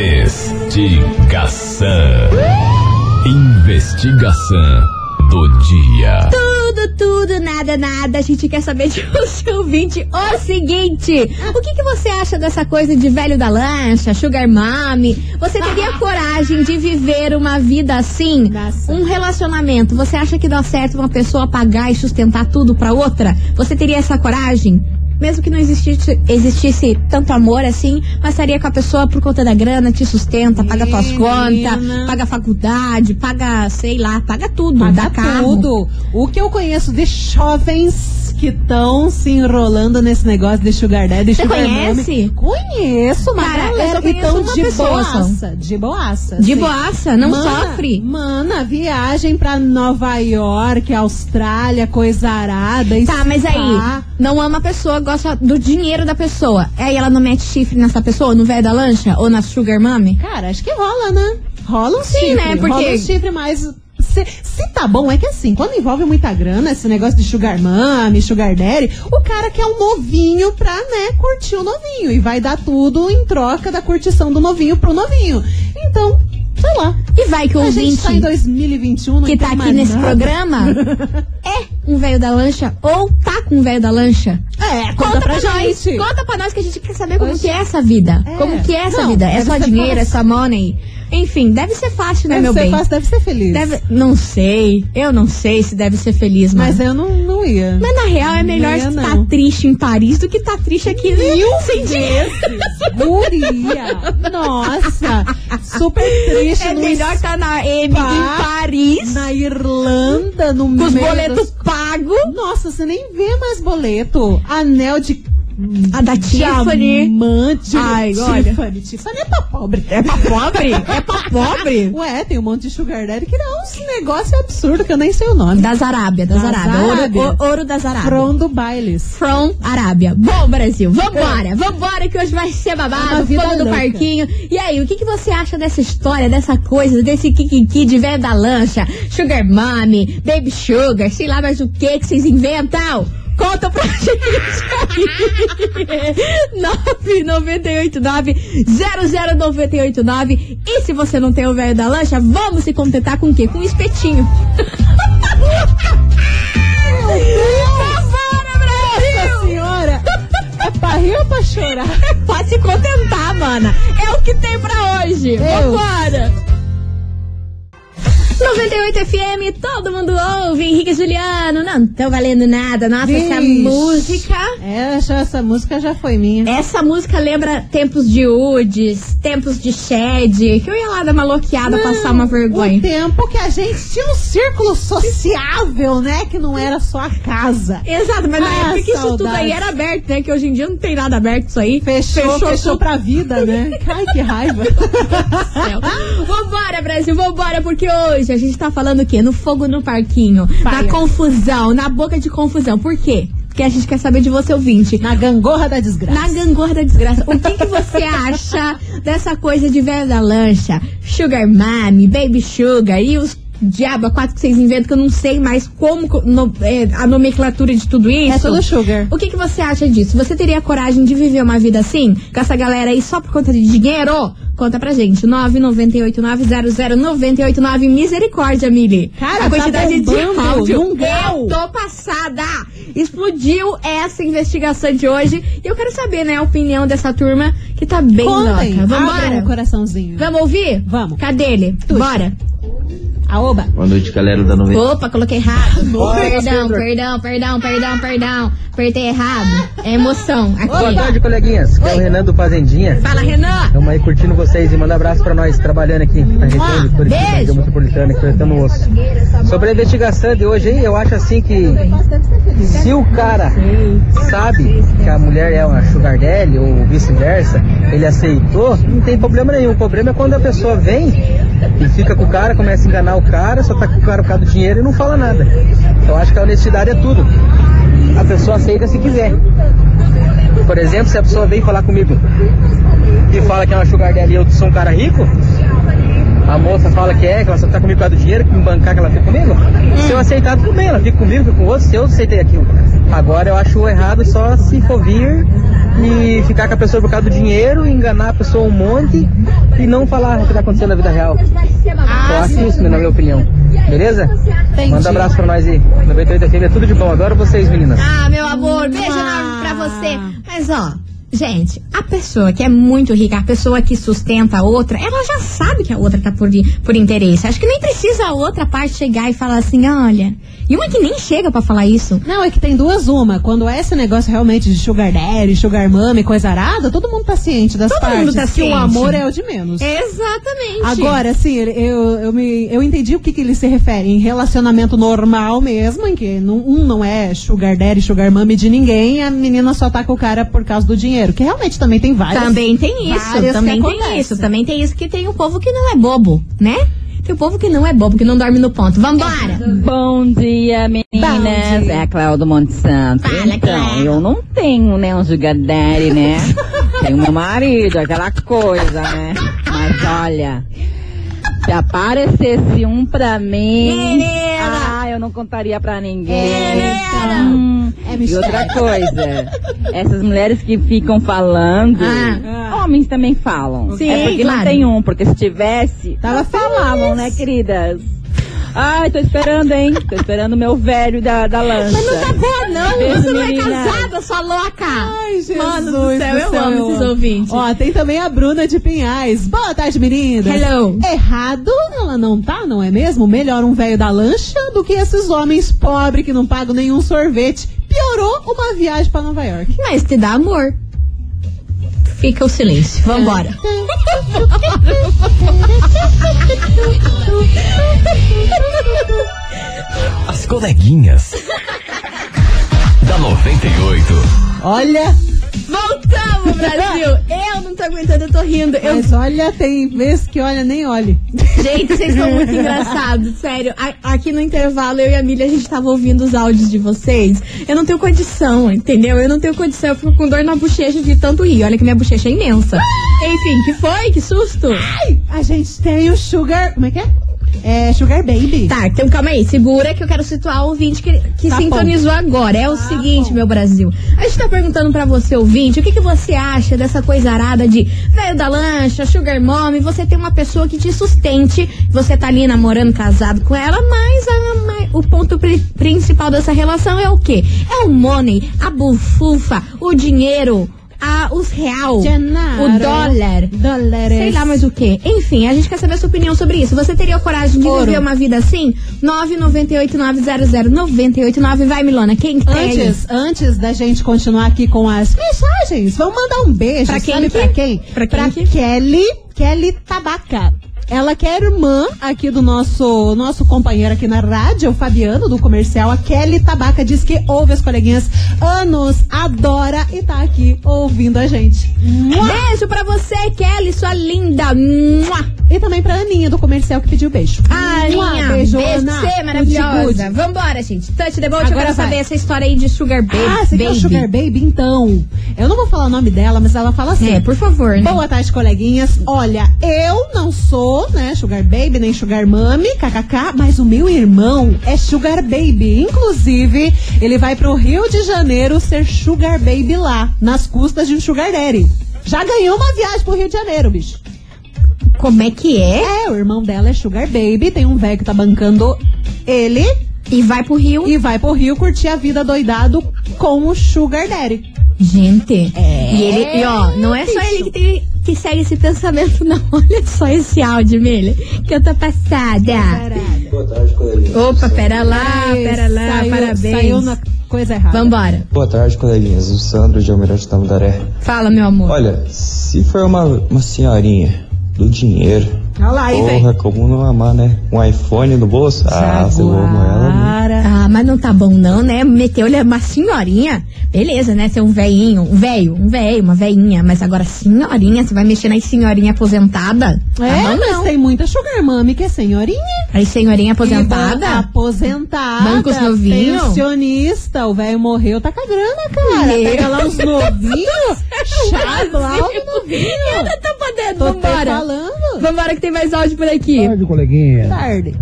Investigação. Investigação do dia. Tudo, tudo, nada, nada. A gente quer saber de você, ouvinte, o seguinte: o que, que você acha dessa coisa de velho da lancha, sugar mommy? Você teria coragem de viver uma vida assim? Nossa. Um relacionamento? Você acha que dá certo uma pessoa pagar e sustentar tudo pra outra? Você teria essa coragem? Mesmo que não existisse, existisse tanto amor assim, mas estaria com a pessoa por conta da grana, te sustenta, paga tuas contas, paga faculdade, paga, sei lá, paga tudo, Paga dá carro. tudo. O que eu conheço de jovens que estão se enrolando nesse negócio de sugar daddy, Você conhece? mommy. Conheço, uma Cara, eu galera que estão de pessoa boaça. De boaça. De assim. boaça, não Mana, sofre. Mana, viagem pra Nova York, Austrália, coisa arada. Tá, mas aí, não ama a pessoa, gosta do dinheiro da pessoa. Aí ela não mete chifre nessa pessoa, no velho da lancha ou na sugar mommy? Cara, acho que rola, né? Rola um Sim, chifre. né? Porque- Rola um chifre, mas... Se, se tá bom, é que assim, quando envolve muita grana, esse negócio de sugar mommy, sugar daddy, o cara quer um novinho pra, né, curtir o novinho. E vai dar tudo em troca da curtição do novinho pro novinho. Então, sei lá. E vai que o A gente ouvinte tá em 2021, não que tá aqui nesse nada. programa é um velho da lancha ou tá com um velho da lancha. É, conta, pra, nós. gente. Conta pra nós que a gente quer saber como Oxe. que é essa vida. É. Como que é essa Não, vida? É deve só ser dinheiro, é fácil. só money. Enfim, deve ser fácil, né, Deve meu ser bem? fácil, deve ser feliz. Deve- Não sei. Eu não sei se deve ser feliz, mas. Mas eu não, não ia. Mas na real é melhor estar não. triste em Paris do que estar triste aqui Mil sem dinheiro. Guria! Nossa! Super triste É melhor estar na M em Paris, na Irlanda, no com os boletos das- pagos. Nossa, você nem vê mais boleto. Anel de A da Tiffany. diamante. Ai, olha. Tiffany. Tiffany é pra pobre. É pra pobre? É pra pobre? Ué, tem um monte de sugar daddy que dá uns negócios absurdos que eu nem sei o nome. Das Arábia, das, Das Arábia. Ouro, Arábia. o- ouro das Arábia. From do Bailes. From Arábia. Bom, Brasil, vambora, vambora que hoje vai ser babado, vida fogo do parquinho. E aí, o que, que você acha dessa história, dessa coisa, desse kikiki de velho da lancha, sugar mommy, baby sugar, sei lá mais o que que vocês inventam? Conta pra gente aí. 998900989. E se você não tem o velho da lancha, vamos se contentar com o quê? Com um espetinho. É pra rir ou pra chorar? Pode se contentar, mana. É o que tem pra hoje. Deus. Vambora. 98 FM, todo mundo ouve. Henrique e Juliano, não tão valendo nada. Nossa, essa Vixe. música. É, essa- essa música já foi minha. Essa música lembra tempos de Uds, tempos de Shed, que eu ia lá dar uma loqueada, passar uma O vergonha. tempo que a gente tinha um círculo sociável, né? Que não era só a casa. Exato, mas na Ah, época que isso tudo aí era aberto, né? Que hoje em dia não tem nada aberto isso aí. Fechou, fechou, tudo. pra vida, né? Ai, que raiva. Vambora, Brasil, vambora, porque hoje a gente tá falando o quê? No fogo no parquinho, na confusão, na boca de confusão. Por quê? Porque a gente quer saber de você, ouvinte. Na gangorra da desgraça. Na gangorra da desgraça, o que, que você acha dessa coisa de velho da lancha, sugar mommy, baby sugar e os diabo a quatro que vocês inventam que eu não sei mais como co- no- é, a nomenclatura de tudo isso? É tudo sugar. O que, que você acha disso? Você teria coragem de viver uma vida assim? Com essa galera aí só por conta de dinheiro? Conta pra gente. 998900989. Misericórdia, Mili. Cara, a tá quantidade de bombando áudio. num grau. Eu tô passada. Explodiu essa investigação de hoje. E eu quero saber, né, a opinião dessa turma que tá bem Contem, louca. Vambora? o coraçãozinho. Vamos ouvir? Vamos. Cadê ele? Bora. Aoba. Boa noite, galera da 90. Opa, coloquei errado. Perdão, perdão, perdão, perdão, perdão. Apertei errado. É emoção. Boa Aqui. tarde, coleguinhas. Que é o Renan do Fazendinha. Fala, Renan. Estamos aí curtindo vocês e manda abraço pra nós, trabalhando aqui na região de Curitiba, metropolitana, aqui cortando o osso. Sobre a investigação de hoje aí, eu acho assim que se o cara sabe que a mulher é uma sugar daddy ou vice-versa, ele aceitou, não tem problema nenhum. O problema é quando a pessoa vem e fica com o cara, começa a enganar o cara, só tá com o cara por causa do dinheiro e não fala nada. Eu acho que a honestidade é tudo. A pessoa aceita se quiser. Por exemplo, se a pessoa vem falar comigo e fala que é uma sugar daddy e eu sou um cara rico, a moça fala que é, que ela só tá comigo por causa do dinheiro, que me bancar que ela fica comigo, se eu aceitar tudo bem, ela fica comigo, fica com outro, se eu aceitei aquilo. Agora eu acho errado só se for vir e ficar com a pessoa por causa do dinheiro, enganar a pessoa um monte e não falar o que tá acontecendo na vida real. eu acho isso, na minha opinião. Beleza? Entendi. Manda um abraço pra nós aí. 98 FM é tudo de bom. Adoro vocês, meninas. Ah, meu amor, beijo enorme pra você. Mas ó, gente, a pessoa que é muito rica, a pessoa que sustenta a outra, ela já sabe que a outra tá por, por interesse. Acho que nem precisa a outra parte chegar e falar assim, olha. E uma que nem chega pra falar isso. Não, é que tem duas uma. Quando é esse negócio realmente de sugar daddy, sugar mummy, coisa arada, todo mundo tá ciente das Todo partes. mundo tá que ciente. o amor é o de menos. Exatamente. Agora, assim, eu, eu, me, eu entendi o que, que ele se refere em relacionamento normal mesmo, em que um não é sugar daddy, sugar mummy de ninguém, a menina só tá com o cara por causa do dinheiro, que realmente também tem várias. Também tem isso, também tem isso, também tem isso que tem o povo que não é bobo, né? Tem o povo que não é bobo, que não dorme no ponto. Vambora! Bom dia, Bom meninas. dia. É a Cláudia Monte Santo. Fala, então, eu não tenho, né, um sugar daddy, né? tenho meu marido, aquela coisa, né? Mas olha, se aparecesse um pra mim... Menina! Ah, eu não contaria pra ninguém. Menina! Hum, É e outra coisa, essas mulheres que ficam falando, Ah. homens também falam. Sim, é porque claro. não tem um, porque se tivesse, Tava elas falavam, né, queridas? Ai, tô esperando, hein? Tô esperando o meu velho da, da lancha. Mas não tá boa, não. Beijo, Você não é menina. casada, sua louca. Ai, Jesus Mano do céu, eu do céu, amo esses ouvintes. Ó, tem também a Bruna de Pinhais. Boa tarde, meninas. Hello. Errado ela não tá, não é mesmo? Melhor um velho da lancha do que esses homens pobres que não pagam nenhum sorvete. Piorou uma viagem pra Nova York. Mas te dá amor. Fica o silêncio. Vambora. As coleguinhas. da 98. Olha, Voltamos, Brasil. Eu não tô aguentando, eu tô rindo. Eu mas olha, tem vezes que olha, nem olhe. Gente, vocês são muito engraçados, sério. Aqui no intervalo, eu e a Milha, a gente tava ouvindo os áudios de vocês. Eu não tenho condição, entendeu? Eu não tenho condição, eu fico com dor na bochecha de tanto rir. Olha que minha bochecha é imensa. Enfim, que foi? Que susto? A gente tem o Sugar. Como é que é? É Sugar Baby. Tá, então calma aí, segura que eu quero situar o ouvinte que, que Tá sintonizou agora. É o Tá seguinte, bom. meu Brasil. A gente tá perguntando pra você, ouvinte, o que, que você acha dessa coisa arada de velho da lancha, sugar mommy, você tem uma pessoa que te sustente, você tá ali namorando, casado com ela, mas a- ma- o ponto pri- principal dessa relação é o quê? É o money, a bufufa, o dinheiro, a, os real, o dólar. Dólares. Sei lá mais o que. Enfim, a gente quer saber a sua opinião sobre isso. Você teria coragem de Ouro. viver uma vida assim? 998900989. Vai, Milona. Quem que tem? Antes, antes da gente continuar aqui com as mensagens, vamos mandar um beijo. Pra quem sabe que- pra quem? pra quem que- Kelly, Kelly Tabaca. Ela que é irmã aqui do nosso, nosso companheiro aqui na rádio, o Fabiano, do comercial. A Kelly Tabaca diz que ouve as coleguinhas anos, adora e tá aqui ouvindo a gente. Beijo pra você, Kelly, sua linda. Mua. E também pra Aninha, do comercial, que pediu beijo. Ah, Aninha, beijo, beijo Ana. pra você, maravilhosa. good. Vambora, gente. Touch the boat, eu Agora quero vai. saber essa história aí de Sugar Baby. Ah, você baby. Sugar Baby? Então, eu não vou falar o nome dela, mas ela fala assim. É, por favor, né? Boa tarde, coleguinhas. Olha, eu não sou, né, Sugar Baby, nem Sugar Mami, kkk, mas o meu irmão é Sugar Baby. Inclusive, ele vai pro Rio de Janeiro ser Sugar Baby lá, nas custas de um Sugar Daddy. Já ganhou uma viagem pro Rio de Janeiro, bicho. Como é que é? É, o irmão dela é Sugar Baby, tem um velho que tá bancando ele E vai pro Rio. e vai pro Rio curtir a vida doidado com o Sugar Daddy. Gente. É, E ele, e ó, não é só ele que, tem, que segue esse pensamento, não. Olha só esse áudio, Milha. Que eu tô passada. Boa tarde, coleguinha. Opa, pera lá, Ai, pera lá, saiu- parabéns. Saiu na coisa errada. Vambora. Boa tarde, coleguinhas. O Sandro de Almirante Tamandaré. Fala, meu amor. Olha, se for uma, uma senhorinha do dinheiro, Olha lá aí, velho. porra, como não amar, né? Um iPhone no bolso? Ah, você amo ela. né? Jaguara. Ah, mas não tá bom não, né? Meteu-lhe uma senhorinha. Beleza, né? Ser um velhinho, um velho, um velho, uma velhinha. Mas agora senhorinha, você vai mexer nas senhorinha aposentada? Tá É, bom, mas não. tem muita sugar mami que é senhorinha. Aí senhorinha E ba- aposentada? Aposentada. Bancos novinho? Pensionista. O velho morreu, tá com a grana, cara. Meu. Pega lá uns novinhos. Chablau novinho. Eu não podendo, Tô vambora. falando. Vambora que tem mais áudio por aqui. tarde, coleguinha. Tarde.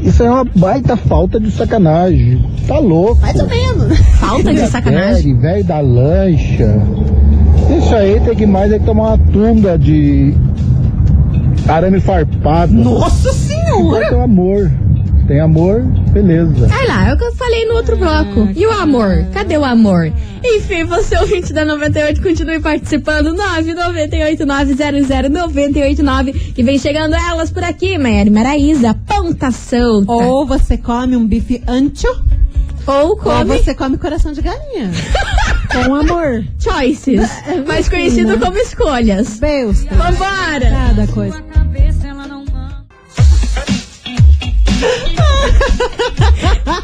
Isso é uma baita falta de sacanagem. Tá louco. Mais ou menos. Falta de sacanagem. Velho, velho da lancha. Isso aí tem que mais é que tomar uma tunda de arame farpado. Nossa senhora! amor. Tem amor, beleza. Ai lá, é o que eu falei no outro bloco. E o amor? Cadê o amor? Enfim, você ouvinte da 98, continue participando. 998900989. E vem chegando elas por aqui, Mary Maraísa, ponta solta. Ou você come um bife ancho, Ou ou come você come coração de galinha. Com amor. choices, mais conhecido como escolhas. Deus. Vambora! Cada coisa.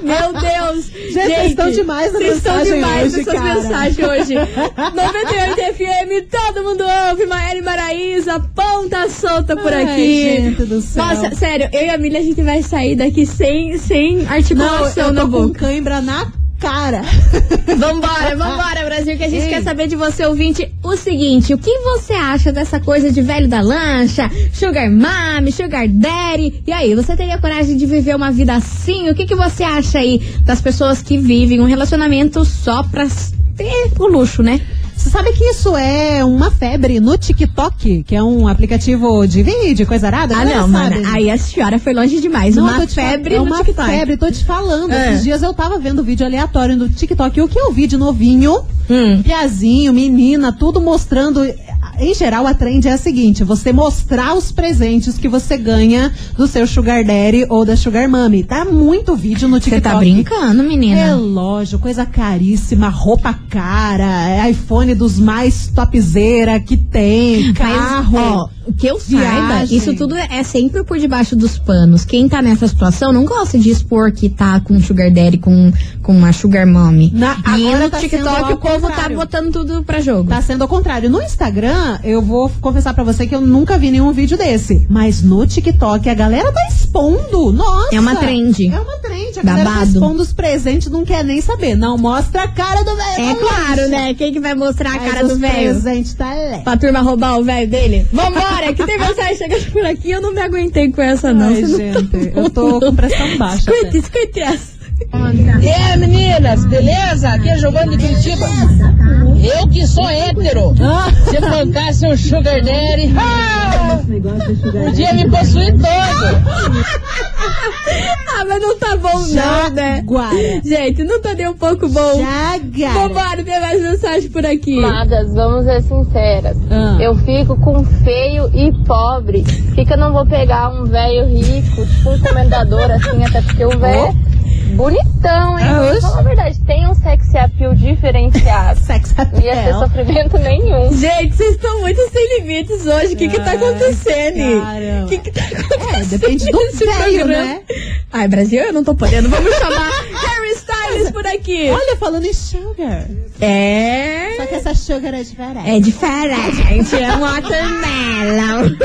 Meu Deus! Gente, vocês estão demais na Vocês estão demais hoje, nessas mensagens hoje. 98 FM, todo mundo ouve. Maeri Maraísa, ponta solta por Ai, aqui. gente do céu. Nossa, sério, eu e a Milha, a gente vai sair daqui sem, sem Não, articulação eu na tô com boca. cãibra na cara. Vambora, vambora, Brasil, que a gente Ei. quer saber de você, ouvinte, o seguinte: o que você acha dessa coisa de velho da lancha, sugar mommy, sugar daddy? E aí, você teria coragem de viver uma vida assim? O que, que você acha aí das pessoas que vivem um relacionamento só pra ter o luxo, né? Você sabe que isso é uma febre no TikTok, que é um aplicativo de vídeo, coisa arada? Ah, não, sabe. mano, aí a senhora foi longe demais. Não, uma febre é uma TikTok. febre, tô te falando. É. Esses dias eu tava vendo vídeo aleatório no TikTok. O que eu vi de novinho, Hum. piazinho, menina, tudo mostrando. Em geral, a trend é a seguinte: você mostrar os presentes que você ganha do seu Sugar Daddy ou da Sugar Mommy. Tá muito vídeo no Você TikTok. tá brincando, menina? Relógio, coisa caríssima, roupa cara, é iPhone dos mais topzera que tem, carro. Mas, ó, que eu saiba, viagem. isso tudo é sempre por debaixo dos panos. Quem tá nessa situação não gosta de expor que tá com um sugar daddy, com, com uma sugar mommy. Na- e agora no tá TikTok o povo tá contrário. botando tudo pra jogo. Tá sendo ao contrário. No Instagram, eu vou confessar pra você que eu nunca vi nenhum vídeo desse. Mas no TikTok, a galera tá expondo. Nossa! É uma trend. É uma trend. A galera tá Babado. expondo os presentes, não quer nem saber. Não mostra a cara do velho. É claro, né? Quem que vai mostrar a Mas cara do velho? presentes tá leve. Pra turma roubar o velho dele? Vambora, que tem mensagem chegando por aqui. Eu não me aguentei com essa, não. Ai, Você não gente, eu tô com pressão baixa. Escute, escute essa. E aí, meninas, beleza? Aqui é Giovanni de Curitiba. Eu que sou hétero. Se bancasse um sugar daddy, ah, podia me possuir todo. Ah, mas não tá bom não, né? Gente, não tá nem um pouco bom. Jaguara. Vambora, tem mais mensagem por aqui. Amadas, vamos ser sinceras. Ah. Eu fico com feio e pobre. Por que, que eu não vou pegar um velho rico, tipo um comendador, assim, até porque o velho é bonitão, hein? Ah, falar a verdade, tem um sexy appeal diferenciado. Sex Não ia ter appeal. sofrimento nenhum. Gente, vocês estão muito sem limites hoje. O que que tá acontecendo? O que que tá acontecendo? É, depende do nesse velho, programa? né? Ai, Brasil, eu não tô podendo. Vamos chamar Harry Styles por aqui. Olha, falando em sugar. É... Só que essa sugar é diferente. É diferente, é um watermelon.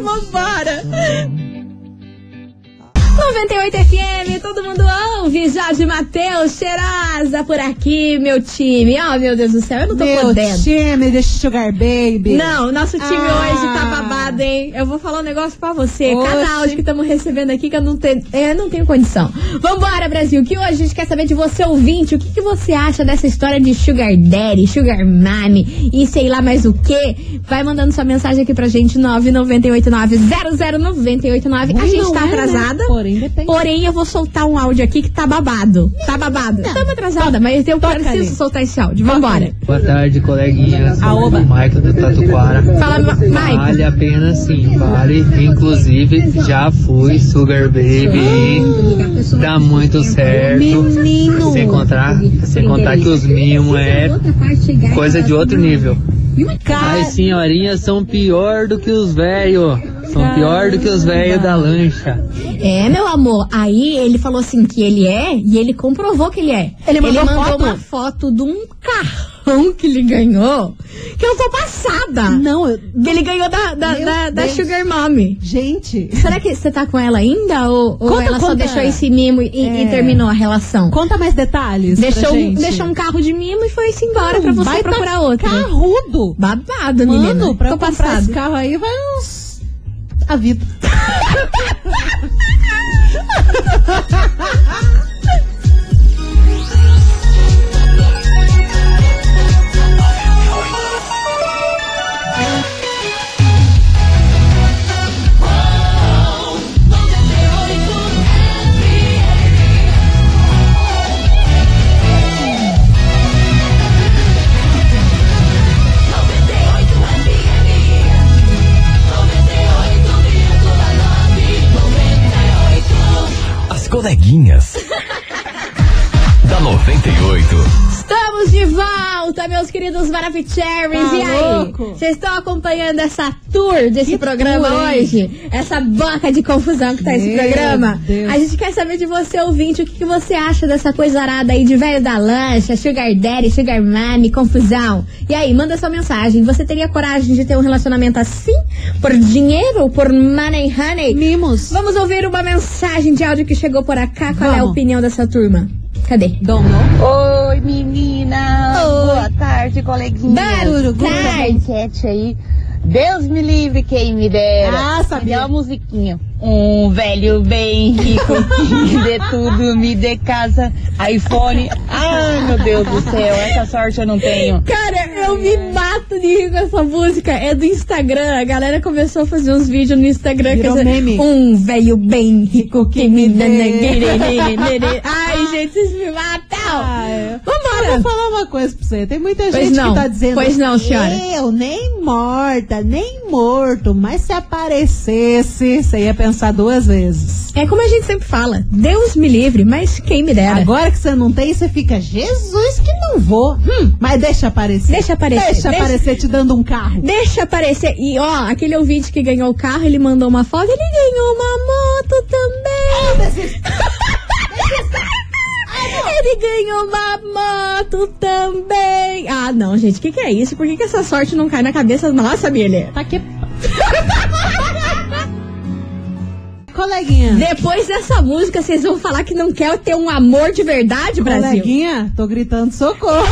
Vambora! 98 FM, todo mundo ouve. Jorge Matheus, cheirosa por aqui, meu time. Oh, meu Deus do céu, eu não tô Meu podendo. time de sugar baby. Não, nosso time Ah. hoje tá babado, hein? Eu vou falar um negócio pra você. Oxe. Cada áudio que estamos recebendo aqui que eu não tenho, é, não tenho condição. Vambora, Brasil, que hoje a gente quer saber de você, ouvinte, o que, que você acha dessa história de Sugar Daddy, Sugar Mommy e sei lá mais o que. Vai mandando sua mensagem aqui pra gente, 998900989. A gente tá é, né? Porém, depende. Porém, eu vou soltar um áudio aqui que tá babado. Tá babado. Estamos atrasada, mas eu Toca preciso ali. soltar esse áudio. Vambora. Boa tarde, coleguinhas. Aoba. O Michael do Tatuquara. Fala, Ma- Mike. Vale a pena sim, vale. Inclusive, já fui Sugar Baby. Dá muito certo. Menino. Sem contar, sem contar que os mimos é coisa de outro nível. As senhorinhas são pior do que os velhos. São pior do que os velhos da lancha. É, meu amor. Aí ele falou assim que ele é e ele comprovou que ele é. Ele mandou foto? uma foto de um carrão que ele ganhou. Que eu tô passada. não, eu- Que ele ganhou da, da, da, da. Sugar Mommy. gente, Será que você tá com ela ainda? Ou, ou Conta, ela só conta. deixou esse mimo e, e É. terminou a relação? conta mais detalhes. Deixou, um- gente. deixou um carro de mimo e foi-se embora pra você Vai tá procurar outro. Carrudo. Babado, menina. Mano, pra Tô eu comprar passada. esse carro aí vai uns a vida. volta, meus queridos Maravicheries. Tá e aí? Vocês estão acompanhando essa tour desse Que programa tour, hein? hoje? Essa boca de confusão que tá esse Meu programa? Deus. A gente quer saber de você, ouvinte, o que, que você acha dessa coisa arada aí de velho da lancha, sugar daddy, sugar mommy, confusão. E aí, manda sua mensagem. Você teria coragem de ter um relacionamento assim? Por dinheiro? Por money honey? Mimos. Vamos ouvir uma mensagem de áudio que chegou por cá. Qual é a Vamos. opinião dessa turma? Cadê? Dono. Oi, Boa tarde, coleguinha. Boa tarde. enquete aí. Deus me livre, quem me dera. Ah, sabia. A musiquinha? Um velho bem rico que me dê tudo, me dê casa, iPhone. Ai, meu Deus do céu, essa sorte eu não tenho. Cara, eu me mato de rir com essa música. É do Instagram. A galera começou a fazer uns vídeos no Instagram. Virou dizer, meme. Um velho bem rico que me dê. Ai, gente, vocês me matam. Ah, Eu Vambora. vou falar uma coisa pra você. Tem muita Pois gente não. que tá dizendo. Pois não, senhora. Eu, nem morta, nem morto. Mas se aparecesse, você ia pensar duas vezes. É como a gente sempre fala. Deus me livre, mas quem me dera. Agora que você não tem, você fica, Jesus, que não vou. Hum, mas deixa aparecer. Deixa aparecer, Deixa, deixa- aparecer te dando um carro. Deixa aparecer. E ó, aquele ouvinte que ganhou o carro, ele mandou uma foto. Ele ganhou uma moto também. Ele ganhou uma moto também. Ah, não, gente, o que, que é isso? Por que, que essa sorte não cai na cabeça nossa, Billy? Tá aqui. Coleguinha. Depois dessa música, vocês vão falar que não quer ter um amor de verdade, Brasil? Coleguinha, tô gritando socorro.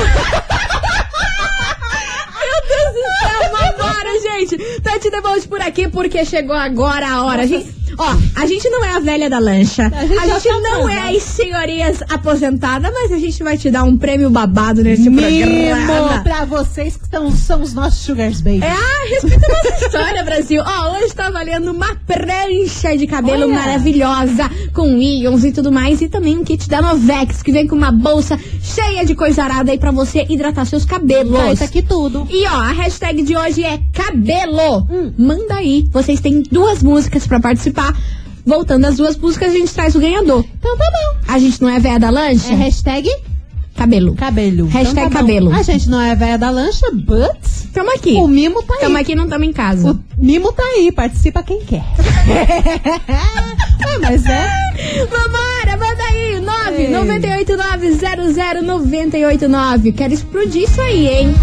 Meu Deus do céu, vambora, gente. Tati Debolt por aqui, porque chegou agora a hora. Gente, ó, a gente não é a velha da lancha. A gente gente, já tá não é as senhorias aposentadas, mas a gente vai te dar um prêmio babado nesse Mimo programa. pra vocês que estão, são os nossos sugars baby. É, ah, respeita a nossa história, Brasil. Ó, hoje tá valendo uma prancha de cabelo Olha. maravilhosa, com íons e tudo mais, e também um kit da Novex, que vem com uma bolsa cheia de coisa arada aí pra você hidratar seus cabelos. Tá, isso aqui tudo. E ó, a hashtag de hoje é cabelo. Hum. Manda aí. Vocês têm duas músicas pra participar. Voltando às duas músicas, a gente traz o ganhador. Então tá bom. A gente não é véia da lancha? É hashtag Cabelo. cabelo. Hashtag Então tá cabelo. A gente não é velha da lancha, but Tamo aqui. o mimo tá aí. Tamo aqui, não tamo em casa. O mimo tá aí, participa quem quer. é, mas é. Vambora, manda aí. 9 Ei. 989 00 989. Quero explodir isso aí, hein?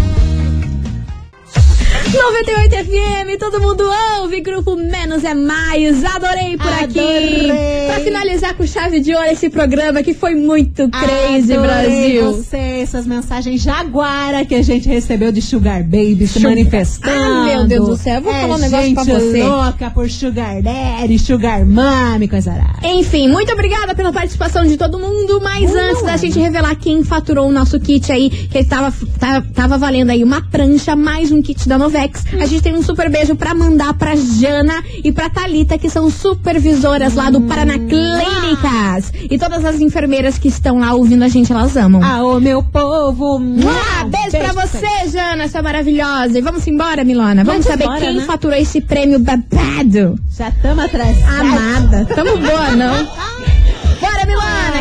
98 FM, todo mundo ouve, grupo Menos é Mais, adorei por aqui. Adorei. Pra finalizar com chave de ouro esse programa que foi muito crazy, Adorei Brasil. Você, essas mensagens jaguara que a gente recebeu de Sugar Baby se manifestando. Ah, meu Deus do céu, eu vou é falar um negócio pra você. louca por Sugar Daddy, Sugar Mami, coisa arada. Enfim, muito obrigada pela participação de todo mundo. Mas antes da gente revelar quem faturou o nosso kit aí, que tava, tá- tava valendo aí uma prancha, mais um kit da Novex, a gente tem um super beijo pra mandar pra Jana e pra Thalita, que são supervisoras lá do Paraná Clínicas. E todas as enfermeiras que estão lá ouvindo a gente, elas amam. Ah, ô meu povo. Ah, beijo, pra você, Jana, sua maravilhosa. E vamos embora, Milona. Vamos Vamos saber embora, quem né? faturou esse prêmio babado. Já tamo atrás. Amada. Tamo boa, não?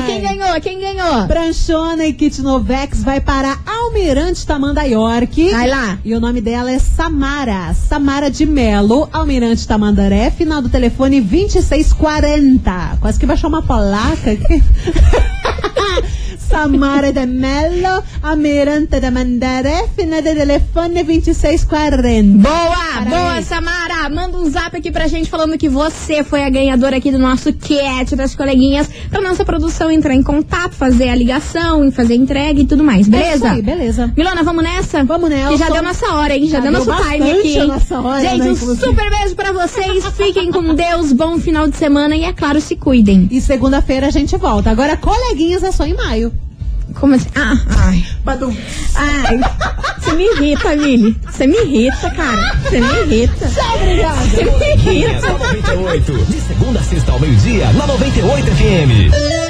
Quem ganhou? Quem ganhou? Pranchona e Kit Novex vai para Almirante Tamanda York. Vai lá. E o nome dela é Samara. Samara de Melo, Almirante Tamandaré, final do telefone 2640. Quase que baixou uma placa aqui. Samara de Mello, Amirante de Mandaré, fina de telefone 2640. Boa, Parabéns. boa, Samara. Manda um zap aqui pra gente falando que você foi a ganhadora aqui do nosso cat das coleguinhas pra nossa produção entrar em contato, fazer a ligação, fazer a entrega e tudo mais, É beleza? aí, beleza. Milona, vamos nessa? Vamos nessa. Que já deu nossa hora, hein? Já, Já deu nosso time aqui, hora, Gente, né, um super beijo pra vocês. Fiquem com Deus, bom final de semana e, é claro, se cuidem. E segunda-feira a gente volta. Agora, coleguinhas é só em maio. Como assim? Ah, ai. Ai, você me irrita, Mili. Você me irrita, cara. Você me irrita. Obrigada. Você me irrita. Coleguinhas da 98. De segunda a sexta ao meio-dia, na 98 FM.